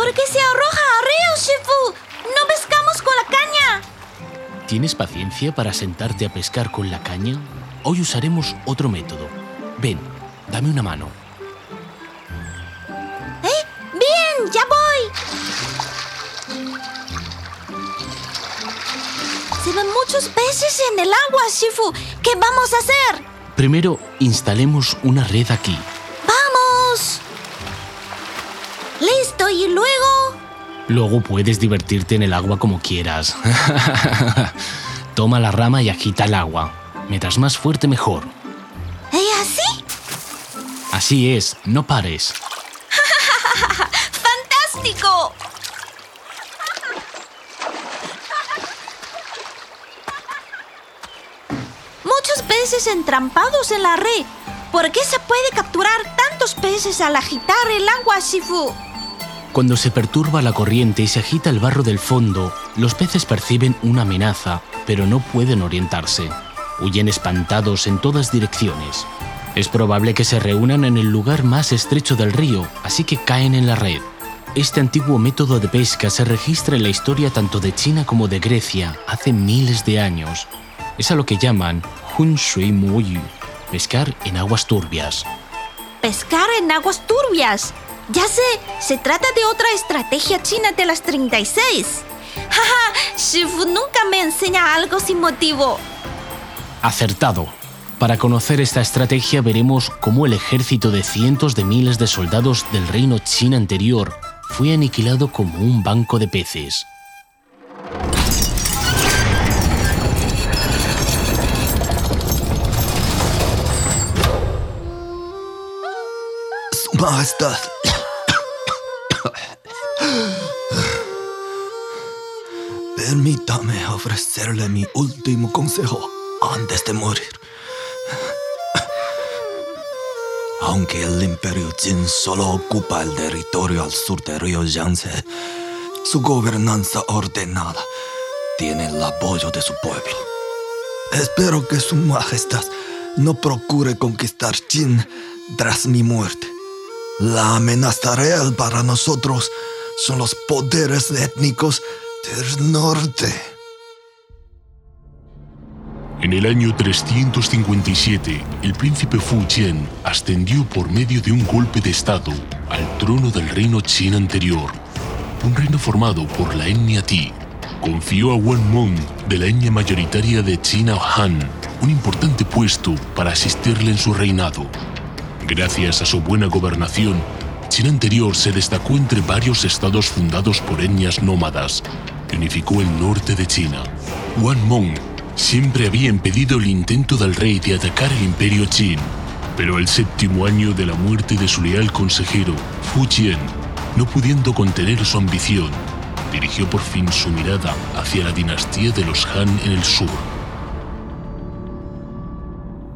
¿Por qué se arroja a río, Shifu? ¡No pescamos con la caña! ¿Tienes paciencia para sentarte a pescar con la caña? Hoy usaremos otro método. Ven, dame una mano. ¿Eh? Bien, ya voy. Se ven muchos peces en el agua, Shifu. ¿Qué vamos a hacer? Primero, instalemos una red aquí. ¡Vamos! Listo, y luego... Luego puedes divertirte en el agua como quieras. Toma la rama y agita el agua. Mientras más fuerte, mejor. ¿Y así? Así es, no pares. ¡Fantástico! Muchos peces entrampados en la red. ¿Por qué se puede capturar tantos peces al agitar el agua, Shifu? Cuando se perturba la corriente y se agita el barro del fondo, los peces perciben una amenaza, pero no pueden orientarse. Huyen espantados en todas direcciones. Es probable que se reúnan en el lugar más estrecho del río, así que caen en la red. Este antiguo método de pesca se registra en la historia tanto de China como de Grecia hace miles de años. Es a lo que llaman Hun Shui Mu Yu, pescar en aguas turbias. Pescar en aguas turbias. Ya sé, se trata de otra estrategia china de las 36. Jaja, Shifu nunca me enseña algo sin motivo. Acertado. Para conocer esta estrategia veremos cómo el ejército de cientos de miles de soldados del reino China anterior fue aniquilado como un banco de peces. Su Majestad. Permítame ofrecerle mi último consejo antes de morir. Aunque el imperio Jin solo ocupa el territorio al sur del río Yangtze, su gobernanza ordenada tiene el apoyo de su pueblo. Espero que su majestad no procure conquistar Jin tras mi muerte. La amenaza real para nosotros son los poderes étnicos del norte. En el año 357, el príncipe Fu Jian ascendió por medio de un golpe de estado al trono del reino Qin anterior, un reino formado por la etnia Ti. Confió a Wan Mong de la etnia mayoritaria de China Han un importante puesto para asistirle en su reinado. Gracias a su buena gobernación, China anterior se destacó entre varios estados fundados por etnias nómadas unificó el norte de China. Wan Mong siempre había impedido el intento del rey de atacar el imperio Qin, pero el séptimo año de la muerte de su leal consejero, Fu Jian, no pudiendo contener su ambición, dirigió por fin su mirada hacia la dinastía de los Han en el sur.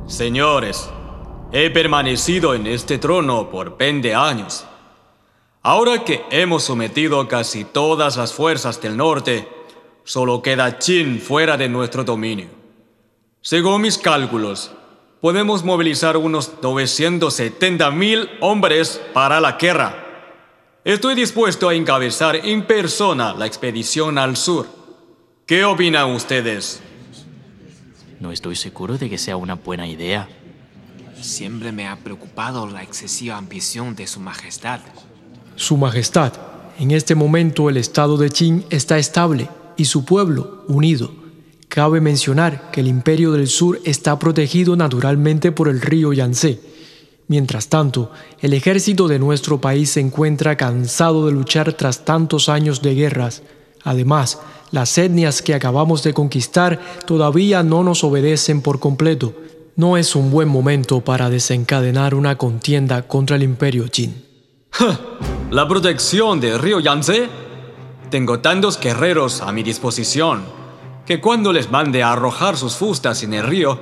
Señores, he permanecido en este trono por 20 años. Ahora que hemos sometido casi todas las fuerzas del norte, solo queda Qin fuera de nuestro dominio. Según mis cálculos, podemos movilizar unos 970 mil hombres para la guerra. Estoy dispuesto a encabezar en persona la expedición al sur. ¿Qué opinan ustedes? No estoy seguro de que sea una buena idea. Siempre me ha preocupado la excesiva ambición de Su Majestad. Su Majestad, en este momento el estado de Qin está estable y su pueblo unido. Cabe mencionar que el imperio del sur está protegido naturalmente por el río Yangtze. Mientras tanto, el ejército de nuestro país se encuentra cansado de luchar tras tantos años de guerras. Además, las etnias que acabamos de conquistar todavía no nos obedecen por completo. No es un buen momento para desencadenar una contienda contra el imperio Qin. ¿La protección del río Yangtze? Tengo tantos guerreros a mi disposición que cuando les mande a arrojar sus fustas en el río,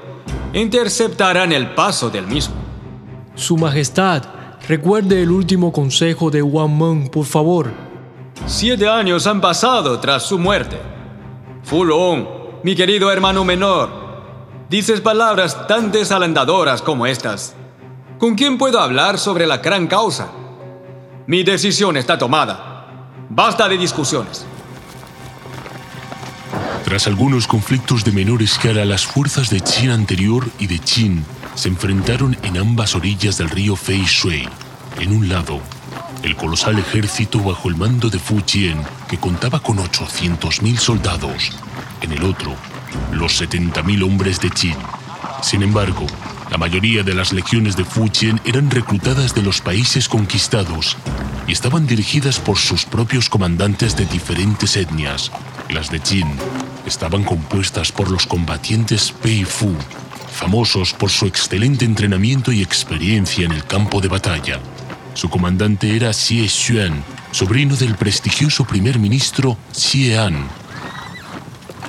interceptarán el paso del mismo. Su Majestad, recuerde el último consejo de Wang Meng, por favor. Siete años han pasado tras su muerte. Fulong, mi querido hermano menor, dices palabras tan desalentadoras como estas. ¿Con quién puedo hablar sobre la gran causa? Mi decisión está tomada. Basta de discusiones. Tras algunos conflictos de menor escala, las fuerzas de Qin anterior y de Qin se enfrentaron en ambas orillas del río Fei Shui. En un lado, el colosal ejército bajo el mando de Fu Jian, que contaba con 800.000 soldados. En el otro, los 70.000 hombres de Qin. Sin embargo, la mayoría de las legiones de Fu Jian eran reclutadas de los países conquistados y estaban dirigidas por sus propios comandantes de diferentes etnias. Las de Qin estaban compuestas por los combatientes Pei Fu, famosos por su excelente entrenamiento y experiencia en el campo de batalla. Su comandante era Xie Xuan, sobrino del prestigioso primer ministro Xie An.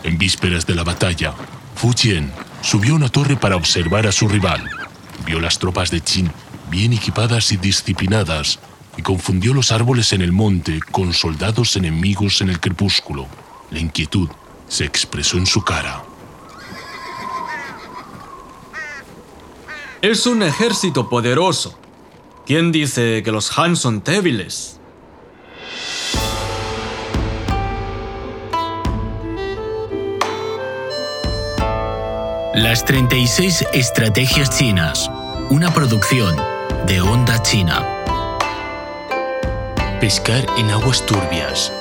En vísperas de la batalla, Fu Jian subió a una torre para observar a su rival. Vio las tropas de Qin bien equipadas y disciplinadas y confundió los árboles en el monte con soldados enemigos en el crepúsculo. La inquietud se expresó en su cara. Es un ejército poderoso. ¿Quién dice que los Han son débiles? Las 36 Estrategias Chinas, una producción de Onda China. Pescar en aguas turbias.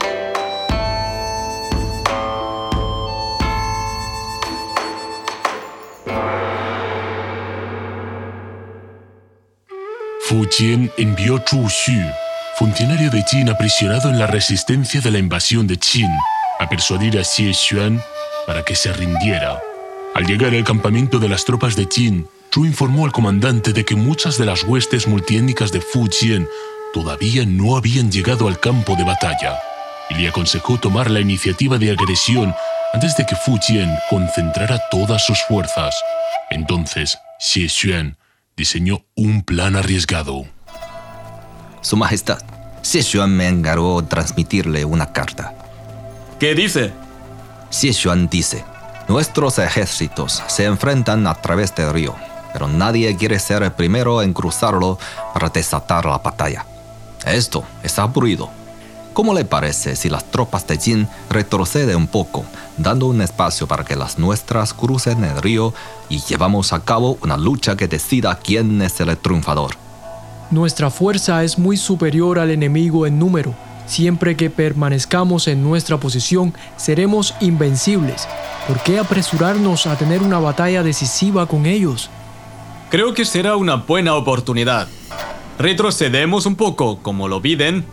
Fu Jian envió Chu Xu, funcionario de Qin aprisionado en la resistencia de la invasión de Qin, a persuadir a Xie Xuan para que se rindiera. Al llegar al campamento de las tropas de Qin, Chu informó al comandante de que muchas de las huestes multiétnicas de Fu Jian todavía no habían llegado al campo de batalla, y le aconsejó tomar la iniciativa de agresión antes de que Fu Jian concentrara todas sus fuerzas. Entonces, Xie Xuan diseñó un plan arriesgado. Su Majestad, Xie Xuan me encargó transmitirle una carta. ¿Qué dice? Xie Xuan dice, nuestros ejércitos se enfrentan a través del río, pero nadie quiere ser el primero en cruzarlo para desatar la batalla. Esto es aburrido. ¿Cómo le parece si las tropas de Jin retroceden un poco, dando un espacio para que las nuestras crucen el río y llevamos a cabo una lucha que decida quién es el triunfador? Nuestra fuerza es muy superior al enemigo en número. Siempre que permanezcamos en nuestra posición, seremos invencibles. ¿Por qué apresurarnos a tener una batalla decisiva con ellos? Creo que será una buena oportunidad. Retrocedemos un poco, como lo piden,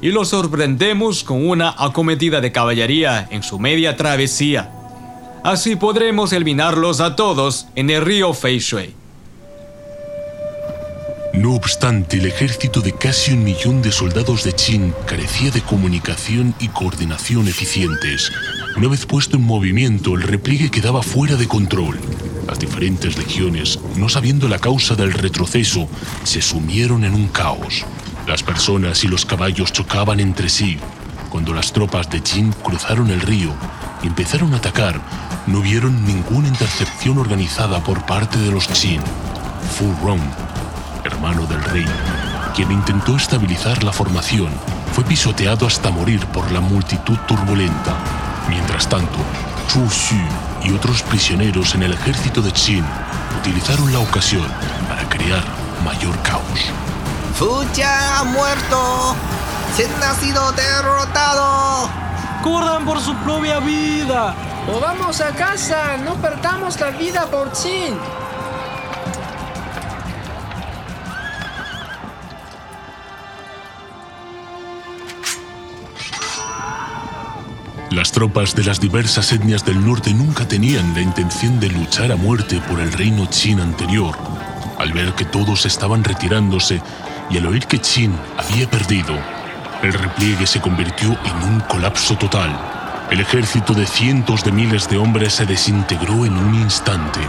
y los sorprendemos con una acometida de caballería en su media travesía. Así podremos eliminarlos a todos en el río Fei Shui. No obstante, el ejército de casi un millón de soldados de Qin carecía de comunicación y coordinación eficientes. Una vez puesto en movimiento, el repliegue quedaba fuera de control. Las diferentes legiones, no sabiendo la causa del retroceso, se sumieron en un caos. Las personas y los caballos chocaban entre sí. Cuando las tropas de Qin cruzaron el río y empezaron a atacar, no vieron ninguna intercepción organizada por parte de los Qin. Fu Rong hermano del rey, quien intentó estabilizar la formación, fue pisoteado hasta morir por la multitud turbulenta. Mientras tanto, Chu Xu y otros prisioneros en el ejército de Qin utilizaron la ocasión para crear mayor caos. Fu Jian ha muerto. Qin ha sido derrotado. ¡Corran por su propia vida! Volvamos a casa, no perdamos la vida por Qin. Las tropas de las diversas etnias del norte nunca tenían la intención de luchar a muerte por el reino Qin anterior. Al ver que todos estaban retirándose y al oír que Qin había perdido, el repliegue se convirtió en un colapso total. El ejército de cientos de miles de hombres se desintegró en un instante.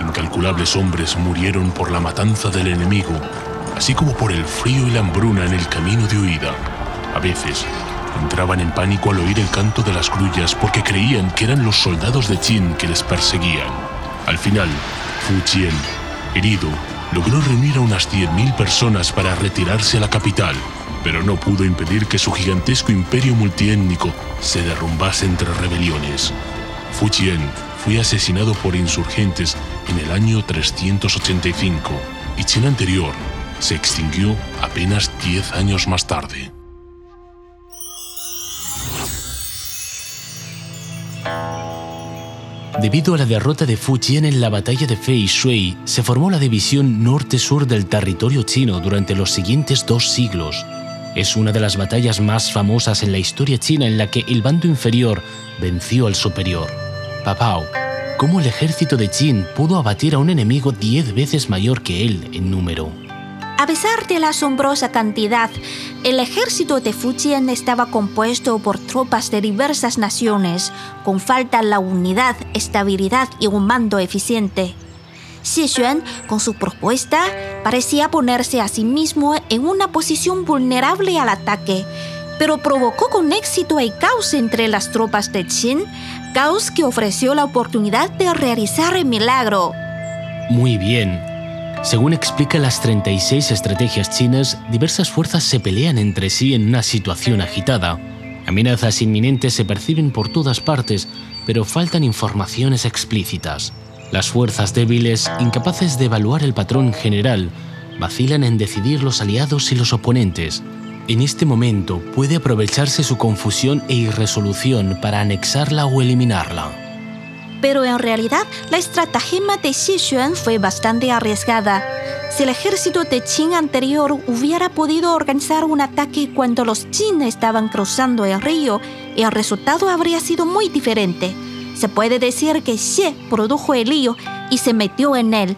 Incalculables hombres murieron por la matanza del enemigo, así como por el frío y la hambruna en el camino de huida. A veces, entraban en pánico al oír el canto de las grullas porque creían que eran los soldados de Qin que les perseguían. Al final, Fu Jian, herido, logró reunir a unas 10.000 personas para retirarse a la capital. pero no pudo impedir que su gigantesco imperio multiétnico se derrumbase entre rebeliones. Fu Qian fue asesinado por insurgentes en el año 385 y Qin anterior se extinguió apenas 10 años más tarde. Debido a la derrota de Fu Jian en la batalla de Fei Shui, se formó la división norte-sur del territorio chino durante los siguientes dos siglos. Es una de las batallas más famosas en la historia china en la que el bando inferior venció al superior. Papao, cómo el ejército de Qin pudo abatir a un enemigo diez veces mayor que él en número. A pesar de la asombrosa cantidad, el ejército de Fujian estaba compuesto por tropas de diversas naciones, con falta la unidad, estabilidad y un mando eficiente. Xie Xuan, con su propuesta, parecía ponerse a sí mismo en una posición vulnerable al ataque, pero provocó con éxito el caos entre las tropas de Qin, caos que ofreció la oportunidad de realizar el milagro. Muy bien, según explica las 36 estrategias chinas, diversas fuerzas se pelean entre sí en una situación agitada. Amenazas inminentes se perciben por todas partes, pero faltan informaciones explícitas. Las fuerzas débiles, incapaces de evaluar el patrón general, vacilan en decidir los aliados y los oponentes. En este momento puede aprovecharse su confusión e irresolución para anexarla o eliminarla pero en realidad la estratagema de Xi Xuan fue bastante arriesgada. Si el ejército de Qin anterior hubiera podido organizar un ataque cuando los Qin estaban cruzando el río, el resultado habría sido muy diferente. Se puede decir que Xie produjo el lío y se metió en él.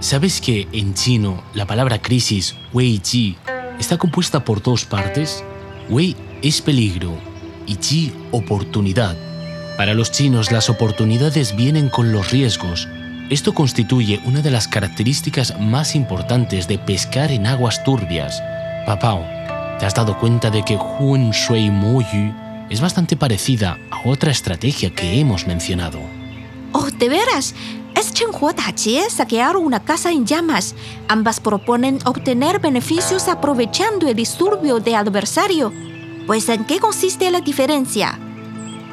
¿Sabes que en chino la palabra crisis, Wei Ji, está compuesta por dos partes? Wei es peligro y Ji oportunidad. Para los chinos las oportunidades vienen con los riesgos. Esto constituye una de las características más importantes de pescar en aguas turbias. Papao, ¿te has dado cuenta de que Hun Shui Mo Yu es bastante parecida a otra estrategia que hemos mencionado? Oh, ¿de veras? Es Chen Jie saquear una casa en llamas. Ambas proponen obtener beneficios aprovechando el disturbio de adversario. Pues ¿en qué consiste la diferencia?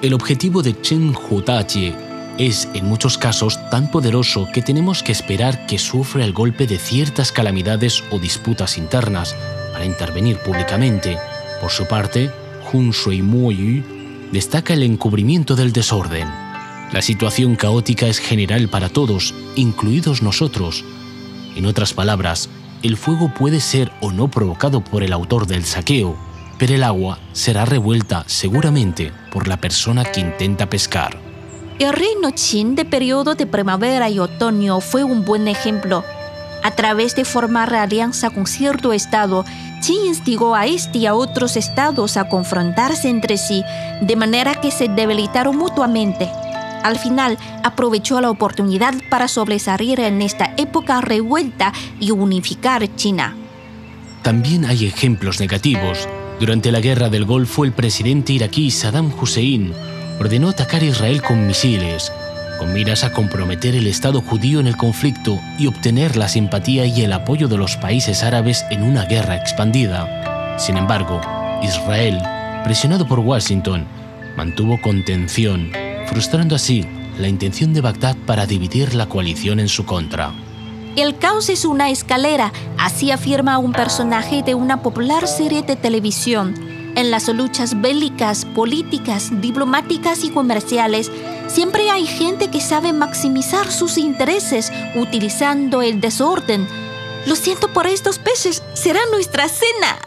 El objetivo de Chen Hutachi es, en muchos casos, tan poderoso que tenemos que esperar que sufra el golpe de ciertas calamidades o disputas internas para intervenir públicamente. Por su parte, Hun Shui Yu destaca el encubrimiento del desorden. La situación caótica es general para todos, incluidos nosotros. En otras palabras, el fuego puede ser o no provocado por el autor del saqueo, pero el agua será revuelta seguramente por la persona que intenta pescar. El reino Qin de periodo de primavera y otoño fue un buen ejemplo. A través de formar alianza con cierto estado, Qin instigó a este y a otros estados a confrontarse entre sí, de manera que se debilitaron mutuamente. Al final, aprovechó la oportunidad para sobresalir en esta época revuelta y unificar China. También hay ejemplos negativos durante la guerra del Golfo, el presidente iraquí Saddam Hussein ordenó atacar Israel con misiles, con miras a comprometer el Estado judío en el conflicto y obtener la simpatía y el apoyo de los países árabes en una guerra expandida. Sin embargo, Israel, presionado por Washington, mantuvo contención, frustrando así la intención de Bagdad para dividir la coalición en su contra. El caos es una escalera, así afirma un personaje de una popular serie de televisión. En las luchas bélicas, políticas, diplomáticas y comerciales, siempre hay gente que sabe maximizar sus intereses utilizando el desorden. Lo siento por estos peces, será nuestra cena.